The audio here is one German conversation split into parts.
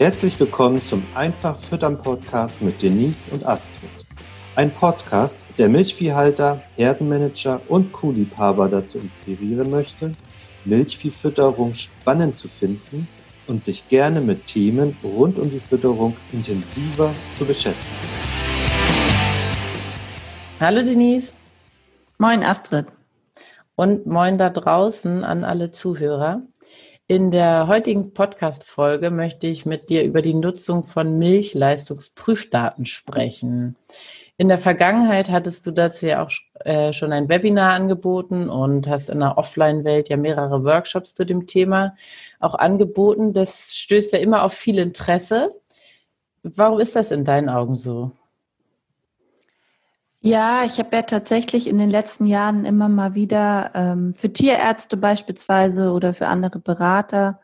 Herzlich willkommen zum Einfach Füttern Podcast mit Denise und Astrid. Ein Podcast, der Milchviehhalter, Herdenmanager und Kuhliebhaber dazu inspirieren möchte, Milchviehfütterung spannend zu finden und sich gerne mit Themen rund um die Fütterung intensiver zu beschäftigen. Hallo Denise. Moin Astrid. Und moin da draußen an alle Zuhörer. In der heutigen Podcast-Folge möchte ich mit dir über die Nutzung von Milchleistungsprüfdaten sprechen. In der Vergangenheit hattest du dazu ja auch äh, schon ein Webinar angeboten und hast in der Offline-Welt ja mehrere Workshops zu dem Thema auch angeboten. Das stößt ja immer auf viel Interesse. Warum ist das in deinen Augen so? Ja, ich habe ja tatsächlich in den letzten Jahren immer mal wieder ähm, für Tierärzte beispielsweise oder für andere Berater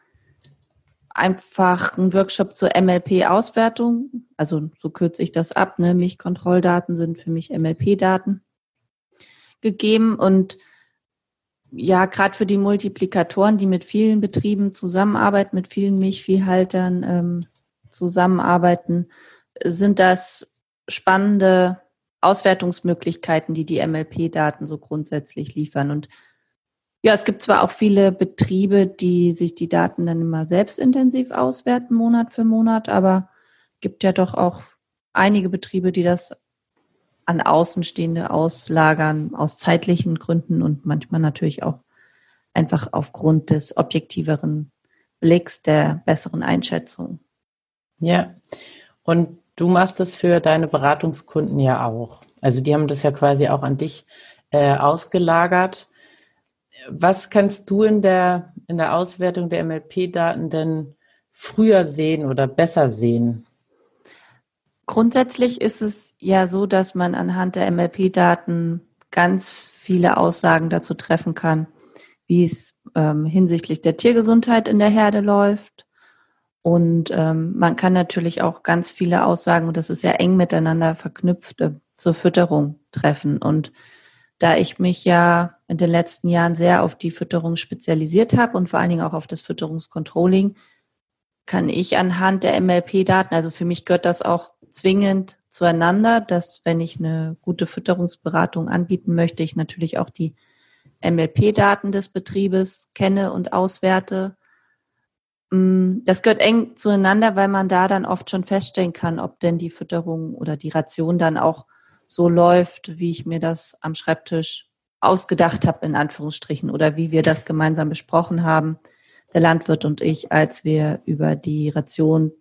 einfach einen Workshop zur MLP-Auswertung. Also so kürze ich das ab. Ne? Milchkontrolldaten sind für mich MLP-Daten gegeben und ja, gerade für die Multiplikatoren, die mit vielen Betrieben zusammenarbeiten, mit vielen Milchviehhaltern ähm, zusammenarbeiten, sind das spannende Auswertungsmöglichkeiten, die die MLP-Daten so grundsätzlich liefern. Und ja, es gibt zwar auch viele Betriebe, die sich die Daten dann immer selbstintensiv auswerten, Monat für Monat, aber gibt ja doch auch einige Betriebe, die das an Außenstehende auslagern, aus zeitlichen Gründen und manchmal natürlich auch einfach aufgrund des objektiveren Blicks, der besseren Einschätzung. Ja, und Du machst das für deine Beratungskunden ja auch. Also die haben das ja quasi auch an dich äh, ausgelagert. Was kannst du in der, in der Auswertung der MLP-Daten denn früher sehen oder besser sehen? Grundsätzlich ist es ja so, dass man anhand der MLP-Daten ganz viele Aussagen dazu treffen kann, wie es ähm, hinsichtlich der Tiergesundheit in der Herde läuft, und ähm, man kann natürlich auch ganz viele Aussagen, und das ist ja eng miteinander verknüpft, äh, zur Fütterung treffen. Und da ich mich ja in den letzten Jahren sehr auf die Fütterung spezialisiert habe und vor allen Dingen auch auf das Fütterungscontrolling, kann ich anhand der MLP-Daten, also für mich gehört das auch zwingend zueinander, dass wenn ich eine gute Fütterungsberatung anbieten möchte, ich natürlich auch die MLP-Daten des Betriebes kenne und auswerte das gehört eng zueinander, weil man da dann oft schon feststellen kann, ob denn die Fütterung oder die Ration dann auch so läuft, wie ich mir das am Schreibtisch ausgedacht habe, in Anführungsstrichen, oder wie wir das gemeinsam besprochen haben, der Landwirt und ich, als wir über die Ration,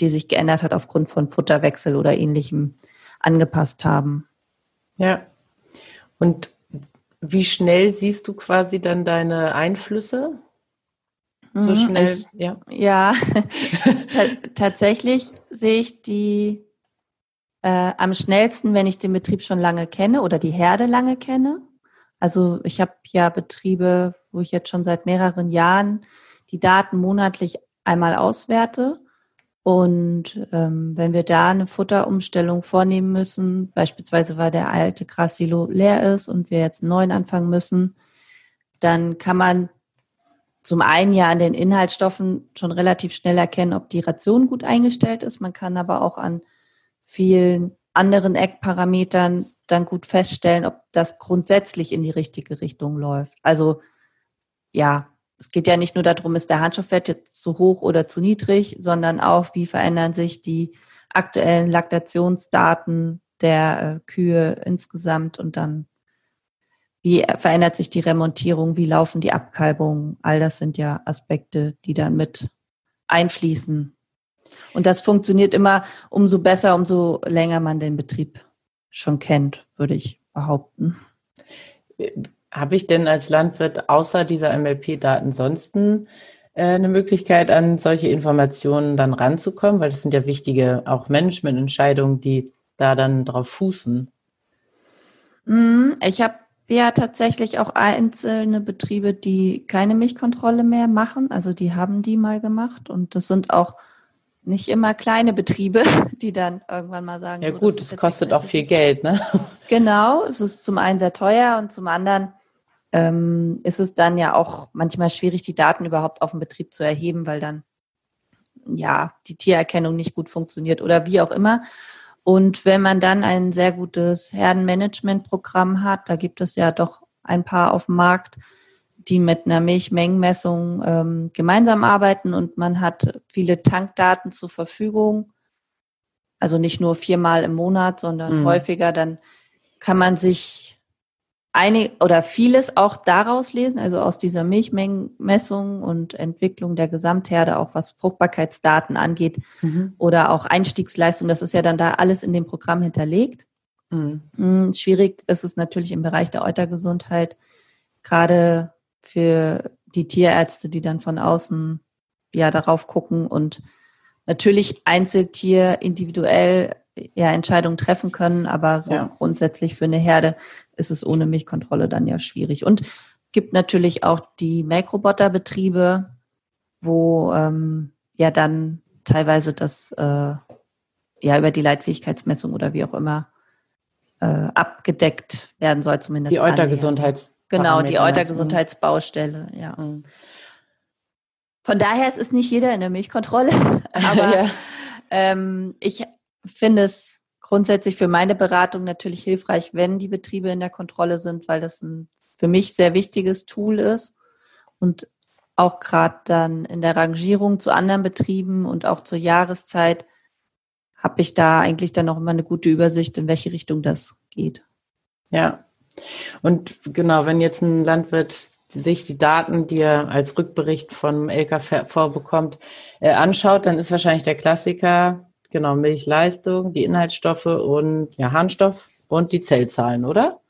die sich geändert hat aufgrund von Futterwechsel oder ähnlichem, angepasst haben. Ja. Und wie schnell siehst du quasi dann deine Einflüsse? So mhm. schnell, ich, ja. Ja, tatsächlich sehe ich die äh, am schnellsten, wenn ich den Betrieb schon lange kenne oder die Herde lange kenne. Also ich habe ja Betriebe, wo ich jetzt schon seit mehreren Jahren die Daten monatlich einmal auswerte. Und ähm, wenn wir da eine Futterumstellung vornehmen müssen, beispielsweise weil der alte Grassilo leer ist und wir jetzt einen neuen anfangen müssen, dann kann man zum einen ja an den Inhaltsstoffen schon relativ schnell erkennen, ob die Ration gut eingestellt ist. Man kann aber auch an vielen anderen Eckparametern dann gut feststellen, ob das grundsätzlich in die richtige Richtung läuft. Also ja, es geht ja nicht nur darum, ist der Handstoffwert jetzt zu hoch oder zu niedrig, sondern auch, wie verändern sich die aktuellen Laktationsdaten der äh, Kühe insgesamt und dann wie verändert sich die Remontierung? Wie laufen die Abkalbungen? All das sind ja Aspekte, die dann mit einfließen. Und das funktioniert immer umso besser, umso länger man den Betrieb schon kennt, würde ich behaupten. Habe ich denn als Landwirt außer dieser MLP-Daten sonst äh, eine Möglichkeit, an solche Informationen dann ranzukommen? Weil das sind ja wichtige auch Managemententscheidungen, die da dann drauf fußen. Mhm. Ich habe ja tatsächlich auch einzelne Betriebe, die keine Milchkontrolle mehr machen. Also die haben die mal gemacht und das sind auch nicht immer kleine Betriebe, die dann irgendwann mal sagen. Ja gut, es kostet auch viel Geld, ne? Genau, es ist zum einen sehr teuer und zum anderen ähm, ist es dann ja auch manchmal schwierig, die Daten überhaupt auf dem Betrieb zu erheben, weil dann ja, die Tiererkennung nicht gut funktioniert oder wie auch immer. Und wenn man dann ein sehr gutes Herdenmanagementprogramm hat, da gibt es ja doch ein paar auf dem Markt, die mit einer Milchmengenmessung ähm, gemeinsam arbeiten und man hat viele Tankdaten zur Verfügung, also nicht nur viermal im Monat, sondern mhm. häufiger, dann kann man sich einig oder vieles auch daraus lesen, also aus dieser Milchmengenmessung und Entwicklung der Gesamtherde, auch was Fruchtbarkeitsdaten angeht mhm. oder auch Einstiegsleistung, das ist ja dann da alles in dem Programm hinterlegt. Mhm. Hm, schwierig ist es natürlich im Bereich der Eutergesundheit, gerade für die Tierärzte, die dann von außen ja darauf gucken und natürlich Einzeltier individuell ja Entscheidungen treffen können, aber so ja. grundsätzlich für eine Herde ist es ohne Milchkontrolle dann ja schwierig. Und gibt natürlich auch die Melkroboterbetriebe, wo ähm, ja dann teilweise das äh, ja über die Leitfähigkeitsmessung oder wie auch immer äh, abgedeckt werden soll, zumindest. Die Eutergesundheits Genau, die Eutergesundheitsbaustelle, ja. Mhm. Von daher es ist nicht jeder in der Milchkontrolle, aber ja. ähm, ich finde es grundsätzlich für meine Beratung natürlich hilfreich, wenn die Betriebe in der Kontrolle sind, weil das ein für mich sehr wichtiges Tool ist und auch gerade dann in der Rangierung zu anderen Betrieben und auch zur Jahreszeit habe ich da eigentlich dann auch immer eine gute Übersicht, in welche Richtung das geht. Ja, und genau, wenn jetzt ein Landwirt sich die Daten, die er als Rückbericht vom LKV bekommt, äh, anschaut, dann ist wahrscheinlich der Klassiker, genau, Milchleistung, die Inhaltsstoffe und ja, Harnstoff und die Zellzahlen, oder?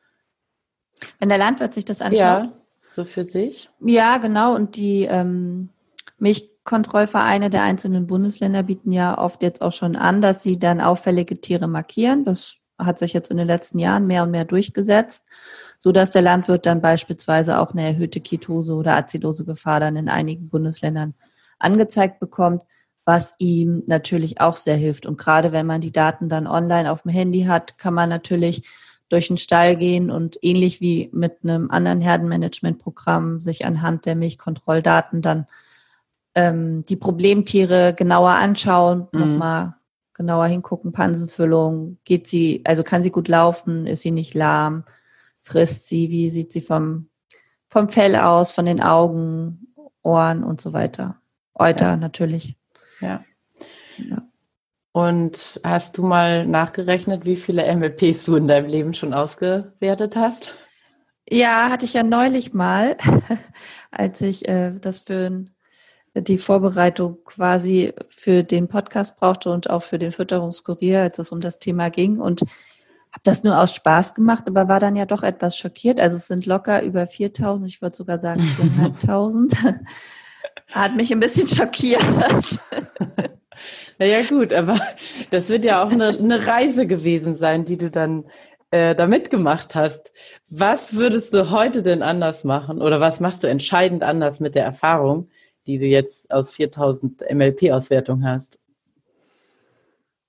Wenn der Landwirt sich das anschaut. Ja, so für sich. Ja, genau. Und die ähm, Milchkontrollvereine der einzelnen Bundesländer bieten ja oft jetzt auch schon an, dass sie dann auffällige Tiere markieren. Das hat sich jetzt in den letzten Jahren mehr und mehr durchgesetzt, so dass der Landwirt dann beispielsweise auch eine erhöhte Ketose oder Azidosegefahr dann in einigen Bundesländern angezeigt bekommt, was ihm natürlich auch sehr hilft. Und gerade wenn man die Daten dann online auf dem Handy hat, kann man natürlich durch den Stall gehen und ähnlich wie mit einem anderen Herdenmanagementprogramm sich anhand der Milchkontrolldaten dann ähm, die Problemtiere genauer anschauen, mhm. nochmal genauer hingucken, Pansenfüllung, geht sie, also kann sie gut laufen, ist sie nicht lahm, frisst sie, wie sieht sie vom, vom Fell aus, von den Augen, Ohren und so weiter. Euter ja. natürlich. Ja. ja. Und hast du mal nachgerechnet, wie viele MLPs du in deinem Leben schon ausgewertet hast? Ja, hatte ich ja neulich mal, als ich äh, das für die Vorbereitung quasi für den Podcast brauchte und auch für den Fütterungskurier, als es um das Thema ging. Und habe das nur aus Spaß gemacht, aber war dann ja doch etwas schockiert. Also es sind locker über 4000, ich würde sogar sagen 4.500. Hat mich ein bisschen schockiert. Naja gut, aber das wird ja auch eine, eine Reise gewesen sein, die du dann äh, da mitgemacht hast. Was würdest du heute denn anders machen oder was machst du entscheidend anders mit der Erfahrung, die du jetzt aus 4000 MLP-Auswertung hast?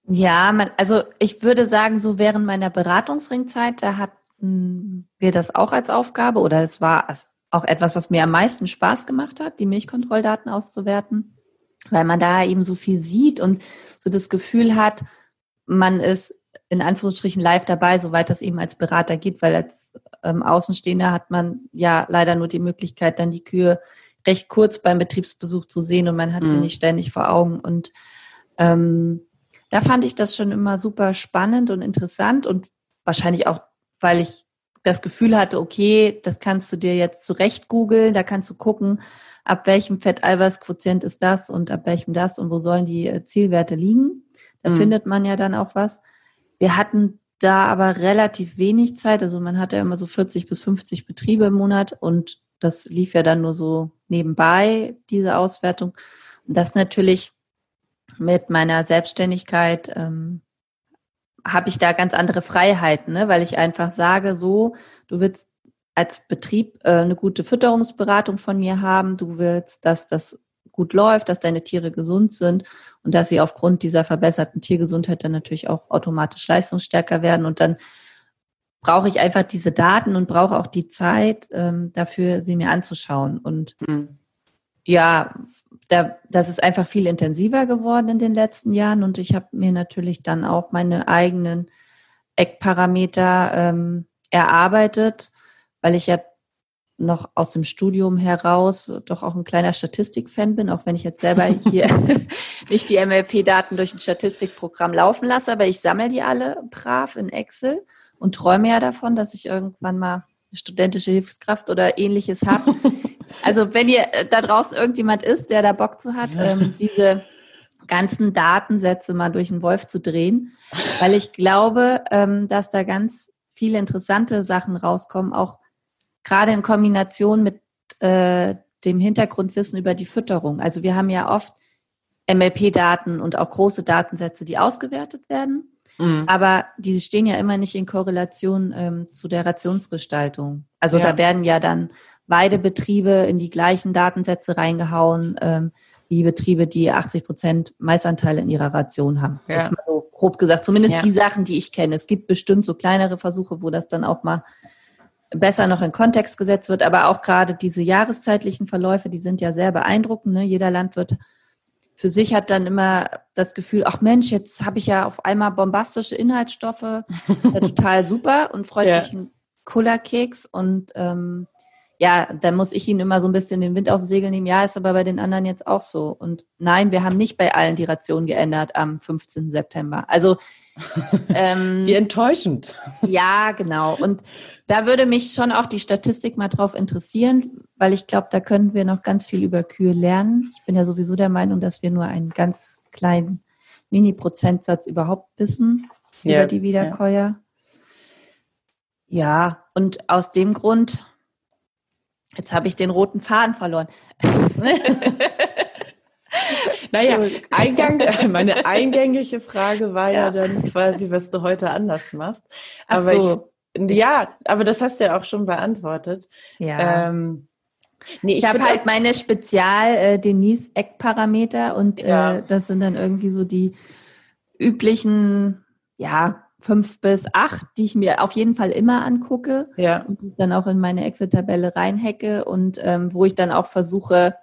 Ja, man, also ich würde sagen, so während meiner Beratungsringzeit, da hatten wir das auch als Aufgabe oder es war auch etwas, was mir am meisten Spaß gemacht hat, die Milchkontrolldaten auszuwerten, weil man da eben so viel sieht und so das Gefühl hat, man ist in Anführungsstrichen live dabei, soweit das eben als Berater geht, weil als ähm, Außenstehender hat man ja leider nur die Möglichkeit, dann die Kühe recht kurz beim Betriebsbesuch zu sehen und man hat mhm. sie nicht ständig vor Augen. Und ähm, da fand ich das schon immer super spannend und interessant und wahrscheinlich auch, weil ich das Gefühl hatte, okay, das kannst du dir jetzt zurecht googeln, da kannst du gucken, ab welchem Fetteiweißquotient ist das und ab welchem das und wo sollen die äh, Zielwerte liegen. Da mhm. findet man ja dann auch was. Wir hatten da aber relativ wenig Zeit, also man hatte ja immer so 40 bis 50 Betriebe im Monat und das lief ja dann nur so nebenbei, diese Auswertung. Und das natürlich mit meiner Selbstständigkeit ähm, habe ich da ganz andere Freiheiten, ne? weil ich einfach sage, so, du willst als Betrieb äh, eine gute Fütterungsberatung von mir haben, du willst, dass das gut läuft, dass deine Tiere gesund sind und dass sie aufgrund dieser verbesserten Tiergesundheit dann natürlich auch automatisch leistungsstärker werden und dann brauche ich einfach diese Daten und brauche auch die Zeit ähm, dafür, sie mir anzuschauen. Und mhm. Ja, da, das ist einfach viel intensiver geworden in den letzten Jahren und ich habe mir natürlich dann auch meine eigenen Eckparameter ähm, erarbeitet, weil ich ja noch aus dem Studium heraus doch auch ein kleiner Statistikfan bin, auch wenn ich jetzt selber hier nicht die MLP-Daten durch ein Statistikprogramm laufen lasse, aber ich sammle die alle brav in Excel und träume ja davon, dass ich irgendwann mal eine studentische Hilfskraft oder ähnliches habe. also wenn ihr äh, da draußen irgendjemand ist, der da Bock zu hat, ähm, diese ganzen Datensätze mal durch den Wolf zu drehen, weil ich glaube, ähm, dass da ganz viele interessante Sachen rauskommen, auch gerade in Kombination mit äh, dem Hintergrundwissen über die Fütterung. Also wir haben ja oft MLP-Daten und auch große Datensätze, die ausgewertet werden. Mhm. Aber diese stehen ja immer nicht in Korrelation ähm, zu der Rationsgestaltung. Also ja. da werden ja dann Weidebetriebe in die gleichen Datensätze reingehauen, ähm, wie Betriebe, die 80 Prozent Maisanteile in ihrer Ration haben. Ja. Jetzt mal so grob gesagt, zumindest ja. die Sachen, die ich kenne. Es gibt bestimmt so kleinere Versuche, wo das dann auch mal besser noch in Kontext gesetzt wird, aber auch gerade diese jahreszeitlichen Verläufe, die sind ja sehr beeindruckend. Ne? Jeder Landwirt für sich hat dann immer das Gefühl, ach Mensch, jetzt habe ich ja auf einmal bombastische Inhaltsstoffe, ja, total super und freut ja. sich ein Kullerkeks und ähm, ja, dann muss ich ihnen immer so ein bisschen den Wind aus dem Segel nehmen. Ja, ist aber bei den anderen jetzt auch so. Und nein, wir haben nicht bei allen die Ration geändert am 15. September. Also ähm, wie enttäuschend. Ja, genau. Und da würde mich schon auch die Statistik mal drauf interessieren, weil ich glaube, da können wir noch ganz viel über Kühe lernen. Ich bin ja sowieso der Meinung, dass wir nur einen ganz kleinen Mini-Prozentsatz überhaupt wissen ja, über die Wiederkäuer. Ja. ja, und aus dem Grund Jetzt habe ich den roten Faden verloren. naja, Eingang, meine eingängige Frage war ja. ja. dann quasi, was du heute anders machst. Aber Ach so. ich, ja, aber das hast du ja auch schon beantwortet. Ja. Ähm, Nee, ich, ich habe halt meine Spezial-Denise-Eckparameter äh, und ja. äh, das sind dann irgendwie so die üblichen, ja, fünf bis acht, die ich mir auf jeden Fall immer angucke ja. und dann auch in meine Excel-Tabelle reinhacke und ähm, wo ich dann auch versuche,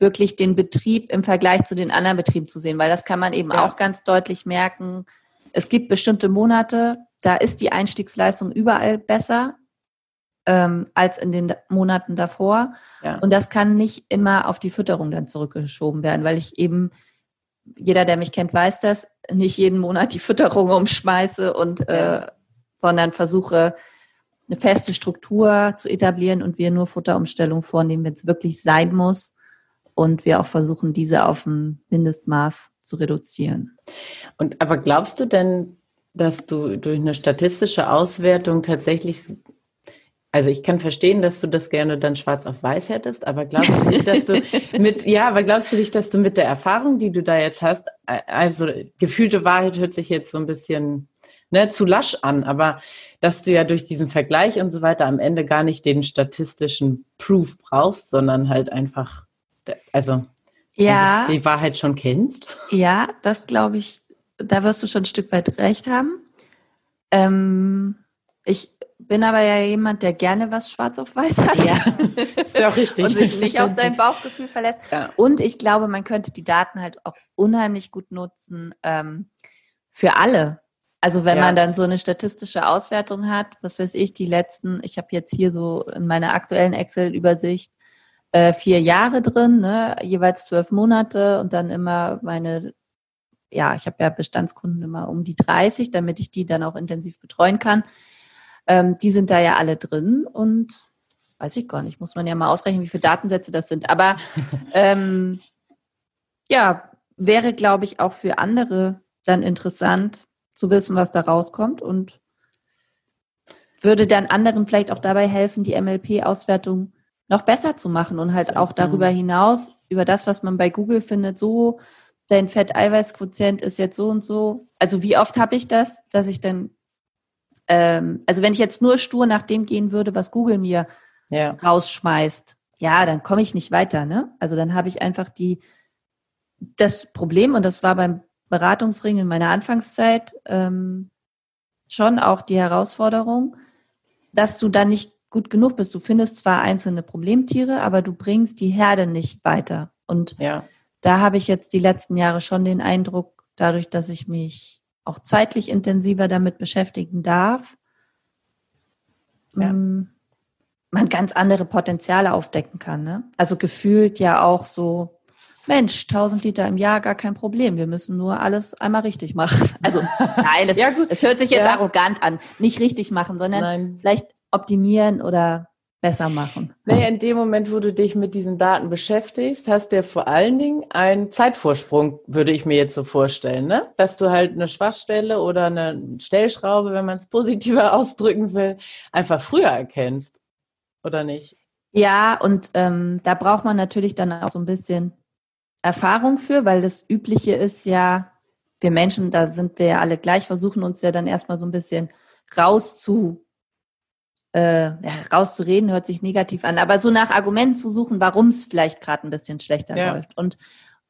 wirklich den Betrieb im Vergleich zu den anderen Betrieben zu sehen, weil das kann man eben ja. auch ganz deutlich merken. Es gibt bestimmte Monate, da ist die Einstiegsleistung überall besser ähm, als in den Monaten davor. Ja. Und das kann nicht immer auf die Fütterung dann zurückgeschoben werden, weil ich eben jeder, der mich kennt, weiß das, nicht jeden Monat die Fütterung umschmeiße und äh, sondern versuche eine feste Struktur zu etablieren und wir nur Futterumstellungen vornehmen, wenn es wirklich sein muss und wir auch versuchen, diese auf ein Mindestmaß zu reduzieren. Und aber glaubst du denn, dass du durch eine statistische Auswertung tatsächlich also ich kann verstehen, dass du das gerne dann schwarz auf weiß hättest, aber glaubst du nicht, dass du mit, ja, aber glaubst du nicht, dass du mit der Erfahrung, die du da jetzt hast, also gefühlte Wahrheit hört sich jetzt so ein bisschen ne, zu lasch an, aber dass du ja durch diesen Vergleich und so weiter am Ende gar nicht den statistischen Proof brauchst, sondern halt einfach, also ja, die Wahrheit schon kennst? Ja, das glaube ich, da wirst du schon ein Stück weit recht haben. Ähm, ich bin aber ja jemand, der gerne was schwarz auf weiß hat. Ja, ist ja auch richtig. Und sich nicht auf sein Bauchgefühl verlässt. Ja. Und ich glaube, man könnte die Daten halt auch unheimlich gut nutzen ähm, für alle. Also wenn ja. man dann so eine statistische Auswertung hat, was weiß ich, die letzten, ich habe jetzt hier so in meiner aktuellen Excel-Übersicht äh, vier Jahre drin, ne, jeweils zwölf Monate und dann immer meine, ja, ich habe ja Bestandskunden immer um die 30, damit ich die dann auch intensiv betreuen kann. Ähm, die sind da ja alle drin und weiß ich gar nicht, muss man ja mal ausrechnen, wie viele Datensätze das sind. Aber ähm, ja, wäre, glaube ich, auch für andere dann interessant zu wissen, was da rauskommt und würde dann anderen vielleicht auch dabei helfen, die MLP-Auswertung noch besser zu machen und halt auch darüber hinaus, über das, was man bei Google findet, so, dein Fett-Eiweiß-Quotient ist jetzt so und so. Also wie oft habe ich das, dass ich dann ähm, also wenn ich jetzt nur stur nach dem gehen würde, was Google mir ja. rausschmeißt, ja, dann komme ich nicht weiter. Ne? Also dann habe ich einfach die das Problem und das war beim Beratungsring in meiner Anfangszeit ähm, schon auch die Herausforderung, dass du dann nicht gut genug bist. Du findest zwar einzelne Problemtiere, aber du bringst die Herde nicht weiter. Und Ja. da habe ich jetzt die letzten Jahre schon den Eindruck, dadurch, dass ich mich auch zeitlich intensiver damit beschäftigen darf, Ja. ähm, man ganz andere Potenziale aufdecken kann. Ne? Also gefühlt ja auch so, Mensch, 1000 Liter im Jahr, gar kein Problem. Wir müssen nur alles einmal richtig machen. Also nein, das, Ja, hört sich jetzt Ja. arrogant an. Nicht richtig machen, sondern Nein. vielleicht optimieren oder besser machen. Naja, in dem Moment, wo du dich mit diesen Daten beschäftigst, hast du ja vor allen Dingen einen Zeitvorsprung, würde ich mir jetzt so vorstellen, ne? Dass du halt eine Schwachstelle oder eine Stellschraube, wenn man es positiver ausdrücken will, einfach früher erkennst. Oder nicht? Ja, und ähm, da braucht man natürlich dann auch so ein bisschen Erfahrung für, weil das Übliche ist ja, wir Menschen, da sind wir ja alle gleich, versuchen uns ja dann erstmal so ein bisschen rauszu, äh, ja, rauszureden, hört sich negativ an, aber so nach Argumenten zu suchen, warum es vielleicht gerade ein bisschen schlechter Ja. läuft. Und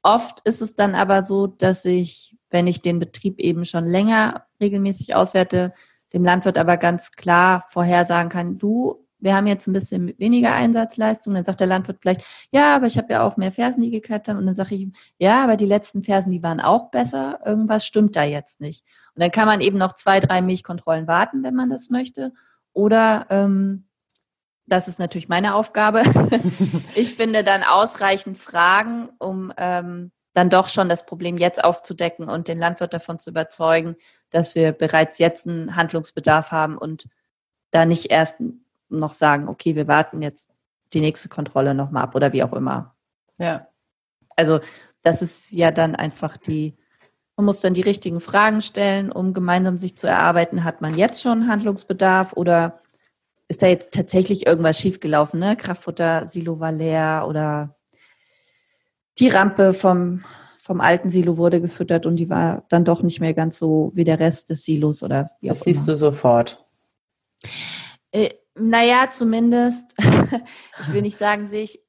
oft ist es dann aber so, dass ich, wenn ich den Betrieb eben schon länger regelmäßig auswerte, dem Landwirt aber ganz klar vorhersagen kann, du, wir haben jetzt ein bisschen weniger Einsatzleistung. Dann sagt der Landwirt vielleicht, ja, aber ich habe ja auch mehr Fersen, die gekalbt haben. Und dann sage ich ihm, ja, aber die letzten Fersen, die waren auch besser. Irgendwas stimmt da jetzt nicht. Und dann kann man eben noch zwei, drei Milchkontrollen warten, wenn man das möchte. Oder ähm, das ist natürlich meine Aufgabe. ich finde dann ausreichend Fragen, um ähm, dann doch schon das Problem jetzt aufzudecken und den Landwirt davon zu überzeugen, dass wir bereits jetzt einen Handlungsbedarf haben und da nicht erst noch sagen, okay, wir warten jetzt die nächste Kontrolle nochmal ab oder wie auch immer. Ja. Also das ist ja dann einfach die, man muss dann die richtigen Fragen stellen, um gemeinsam sich zu erarbeiten, hat man jetzt schon Handlungsbedarf oder ist da jetzt tatsächlich irgendwas schiefgelaufen, ne? Kraftfutter, Silo war leer oder die Rampe vom, vom alten Silo wurde gefüttert und die war dann doch nicht mehr ganz so wie der Rest des Silos oder wie Das auch immer. siehst du sofort. Äh, naja, zumindest, ich will nicht sagen, sehe ich,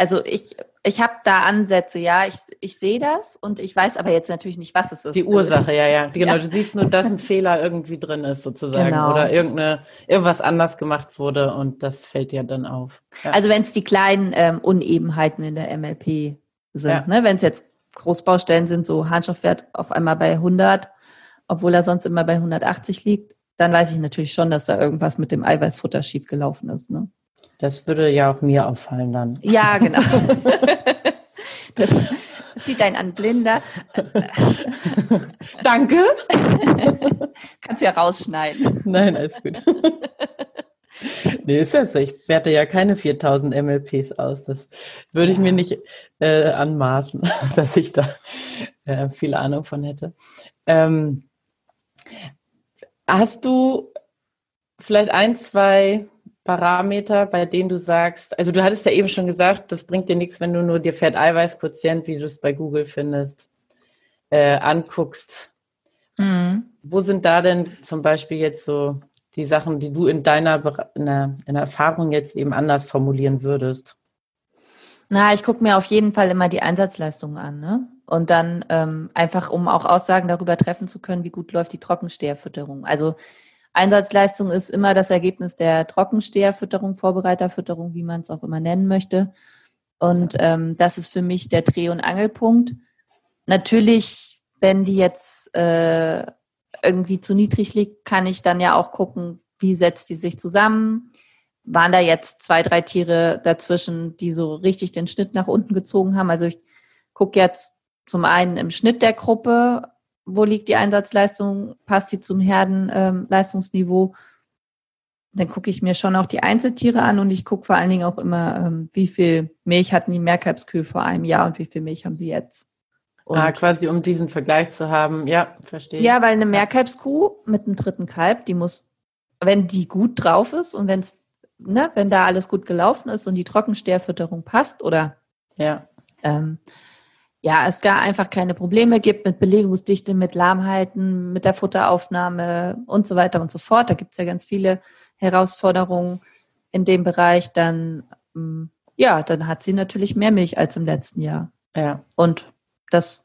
also ich, ich habe da Ansätze, ja, ich, ich sehe das und ich weiß aber jetzt natürlich nicht, was es ist. Die Ursache, ja, ja. Genau, Ja. du siehst nur, dass ein Fehler irgendwie drin ist, sozusagen. Genau. Oder irgendeine, irgendwas anders gemacht wurde und das fällt dir dann auf. Ja. Also wenn es die kleinen ähm, Unebenheiten in der MLP sind, Ja. ne? wenn es jetzt Großbaustellen sind, so Harnstoffwert auf einmal bei 100, obwohl er sonst immer bei 180 liegt, dann weiß ich natürlich schon, dass da irgendwas mit dem Eiweißfutter schiefgelaufen ist. Ne? Das würde ja auch mir auffallen dann. Ja, genau. das sieht ein an Blinder. Danke. Kannst du ja rausschneiden. Nein, alles gut. nee, ist jetzt so. Ich werte ja keine 4000 MLPs aus. Das würde ich Ja. mir nicht äh, anmaßen, dass ich da äh, viel Ahnung von hätte. Ähm, hast du vielleicht ein, zwei Parameter, bei denen du sagst, also du hattest ja eben schon gesagt, das bringt dir nichts, wenn du nur dir Fett-Eiweiß-Quotient, wie du es bei Google findest, äh, anguckst. Mhm. Wo sind da denn zum Beispiel jetzt so die Sachen, die du in deiner, in der, in der Erfahrung jetzt eben anders formulieren würdest? Na, ich gucke mir auf jeden Fall immer die Einsatzleistungen an, ne? Und dann ähm, einfach, um auch Aussagen darüber treffen zu können, wie gut läuft die Trockensteherfütterung. Also Einsatzleistung ist immer das Ergebnis der Trockensteherfütterung, Vorbereiterfütterung, wie man es auch immer nennen möchte. Und ähm, das ist für mich der Dreh- und Angelpunkt. Natürlich, wenn die jetzt äh, irgendwie zu niedrig liegt, kann ich dann ja auch gucken, wie setzt die sich zusammen. Waren da jetzt zwei, drei Tiere dazwischen, die so richtig den Schnitt nach unten gezogen haben? Also ich gucke jetzt zum einen im Schnitt der Gruppe, wo liegt die Einsatzleistung, passt die zum Herdenleistungsniveau. Dann gucke ich mir schon auch die Einzeltiere an und ich gucke vor allen Dingen auch immer, ähm, wie viel Milch hatten die Mehrkalbskühe vor einem Jahr und wie viel Milch haben sie jetzt. Und ah, quasi um diesen Vergleich zu haben. Ja, verstehe. ja, weil eine Mehrkalbskuh mit einem dritten Kalb, die muss, wenn die gut drauf ist und wenn's, ne, wenn da alles gut gelaufen ist und die Trockensteherfütterung passt oder Ja. ähm, ja, es gar einfach keine Probleme gibt mit Belegungsdichte, mit Lahmheiten, mit der Futteraufnahme und so weiter und so fort. Da gibt's ja ganz viele Herausforderungen in dem Bereich. Dann, ähm, ja, dann hat sie natürlich mehr Milch als im letzten Jahr. Ja. Und das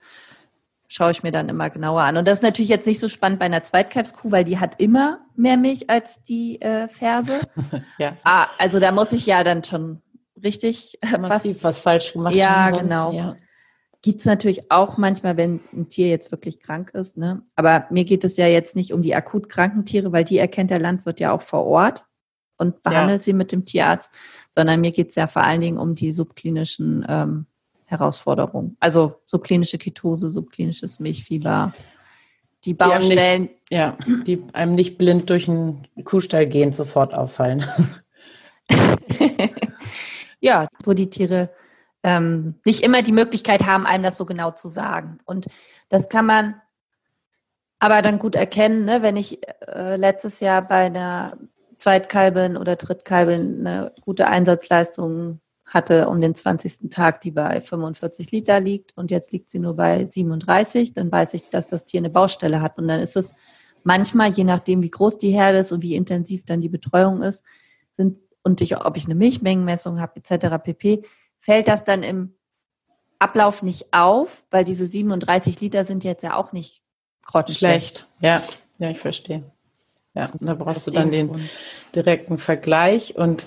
schaue ich mir dann immer genauer an. Und das ist natürlich jetzt nicht so spannend bei einer Zweitkalbskuh, weil die hat immer mehr Milch als die äh, Ferse. ja. Ah, also da muss ich ja dann schon richtig äh, was, was falsch gemacht ja, haben. Genau. Ja, genau. Gibt es natürlich auch manchmal, wenn ein Tier jetzt wirklich krank ist. Ne? Aber mir geht es ja jetzt nicht um die akut kranken Tiere, weil die erkennt der Landwirt ja auch vor Ort und behandelt ja. sie mit dem Tierarzt, sondern mir geht es ja vor allen Dingen um die subklinischen ähm, Herausforderungen. Also subklinische Ketose, subklinisches Milchfieber, die Baustellen. Die nicht, ja, die einem nicht blind durch einen Kuhstall gehen sofort auffallen. ja, wo die Tiere ähm, nicht immer die Möglichkeit haben, einem das so genau zu sagen. Und das kann man aber dann gut erkennen, ne? wenn ich äh, letztes Jahr bei einer Zweitkalbin oder Drittkalbin eine gute Einsatzleistung hatte um den 20. Tag, die bei 45 Liter liegt und jetzt liegt sie nur bei 37, dann weiß ich, dass das Tier eine Baustelle hat. Und dann ist es manchmal, je nachdem, wie groß die Herde ist und wie intensiv dann die Betreuung ist, sind und ich, ob ich eine Milchmengenmessung habe etc. pp, fällt das dann im Ablauf nicht auf, weil diese 37 Liter sind jetzt ja auch nicht grottenschlecht. Ja, ja, ich verstehe. Ja, da brauchst du dann den direkten Vergleich und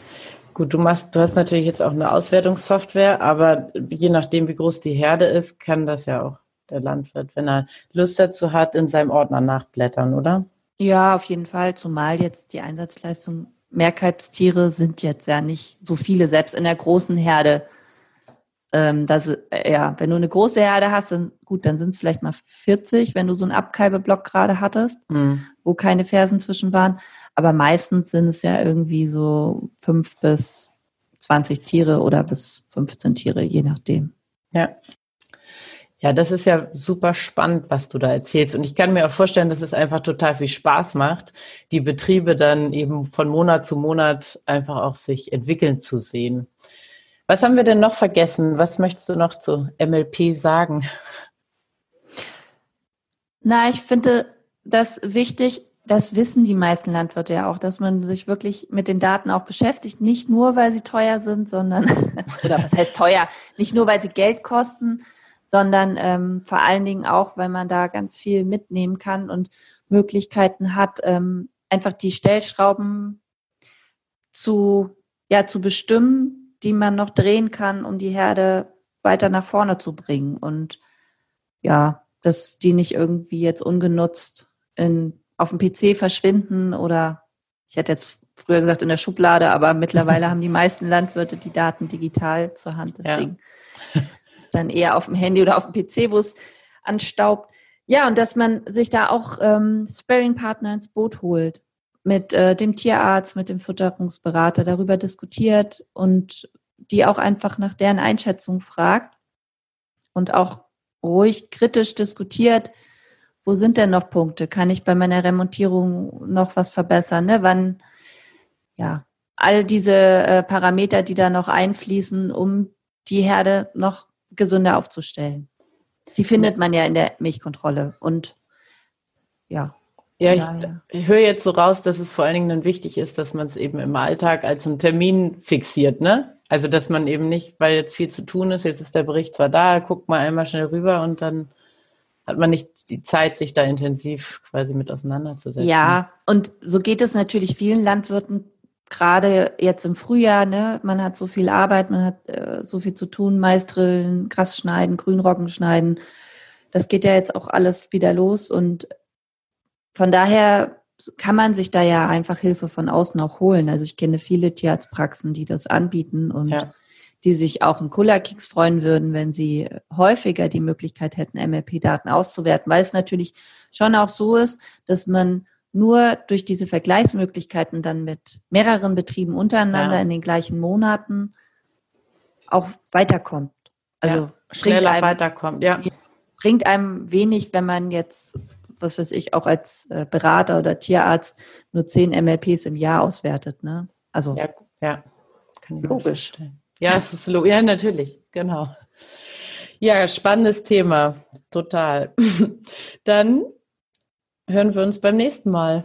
gut, du machst, du hast natürlich jetzt auch eine Auswertungssoftware, aber je nachdem, wie groß die Herde ist, kann das ja auch der Landwirt, wenn er Lust dazu hat, in seinem Ordner nachblättern, oder? Ja, auf jeden Fall, zumal jetzt die Einsatzleistung Mehrkalbstiere sind jetzt ja nicht so viele, selbst in der großen Herde. Ähm, das, äh, ja, wenn du eine große Herde hast, dann gut, dann sind es vielleicht mal 40, wenn du so einen Abkalbeblock gerade hattest, mhm. wo keine Fersen zwischen waren. Aber meistens sind es ja irgendwie so fünf bis 20 Tiere oder bis 15 Tiere, je nachdem. Ja. Ja, das ist ja super spannend, was du da erzählst. Und ich kann mir auch vorstellen, dass es einfach total viel Spaß macht, die Betriebe dann eben von Monat zu Monat einfach auch sich entwickeln zu sehen. Was haben wir denn noch vergessen? Was möchtest du noch zu MLP sagen? Na, ich finde das wichtig, das wissen die meisten Landwirte ja auch, dass man sich wirklich mit den Daten auch beschäftigt. Nicht nur, weil sie teuer sind, sondern, oder was heißt teuer? Nicht nur, weil sie Geld kosten, sondern ähm, vor allen Dingen auch, weil man da ganz viel mitnehmen kann und Möglichkeiten hat, ähm, einfach die Stellschrauben zu, ja, zu bestimmen, die man noch drehen kann, um die Herde weiter nach vorne zu bringen. Und ja, dass die nicht irgendwie jetzt ungenutzt in, auf dem PC verschwinden oder ich hätte jetzt früher gesagt in der Schublade, aber mittlerweile haben die meisten Landwirte die Daten digital zur Hand. Deswegen ja ist dann eher auf dem Handy oder auf dem PC, wo es anstaubt. Ja, und dass man sich da auch ähm, Sparing-Partner ins Boot holt, mit äh, dem Tierarzt, mit dem Futterungsberater darüber diskutiert und die auch einfach nach deren Einschätzung fragt und auch ruhig kritisch diskutiert, wo sind denn noch Punkte? Kann ich bei meiner Remontierung noch was verbessern? Ne? Wann, ja, all diese äh, Parameter, die da noch einfließen, um die Herde noch gesünder aufzustellen. Die findet man ja in der Milchkontrolle und ja. Ja, ich, ich, höre jetzt so raus, dass es vor allen Dingen dann wichtig ist, dass man es eben im Alltag als einen Termin fixiert, ne? Also, dass man eben nicht, weil jetzt viel zu tun ist, jetzt ist der Bericht zwar da, guckt mal einmal schnell rüber und dann hat man nicht die Zeit, sich da intensiv quasi mit auseinanderzusetzen. Ja, und so geht es natürlich vielen Landwirten gerade jetzt im Frühjahr, ne, man hat so viel Arbeit, man hat äh, so viel zu tun, Maisdrillen, Gras schneiden, Grünroggen schneiden. Das geht ja jetzt auch alles wieder los und von daher kann man sich da ja einfach Hilfe von außen auch holen. Also ich kenne viele Tierarztpraxen, die das anbieten und ja. die sich auch im Kula-Kicks freuen würden, wenn sie häufiger die Möglichkeit hätten, MLP-Daten auszuwerten, weil es natürlich schon auch so ist, dass man nur durch diese Vergleichsmöglichkeiten dann mit mehreren Betrieben untereinander ja. in den gleichen Monaten auch weiterkommt. Also ja, schneller einem, weiterkommt, ja. Bringt einem wenig, wenn man jetzt, was weiß ich, auch als äh, Berater oder Tierarzt nur zehn MLPs im Jahr auswertet, ne? Also ja, ja. logisch. Ja, es ist logisch. Ja, natürlich, genau. Ja, spannendes Thema, total. Dann hören wir uns beim nächsten Mal.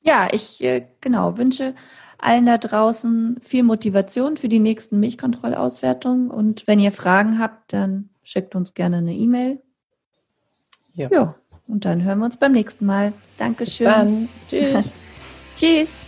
Ja, ich äh, genau wünsche allen da draußen viel Motivation für die nächsten Milchkontrollauswertungen. Und wenn ihr Fragen habt, dann schickt uns gerne eine E-Mail Ja. ja. Und dann hören wir uns beim nächsten Mal. Dankeschön. Dann. Tschüss. Tschüss.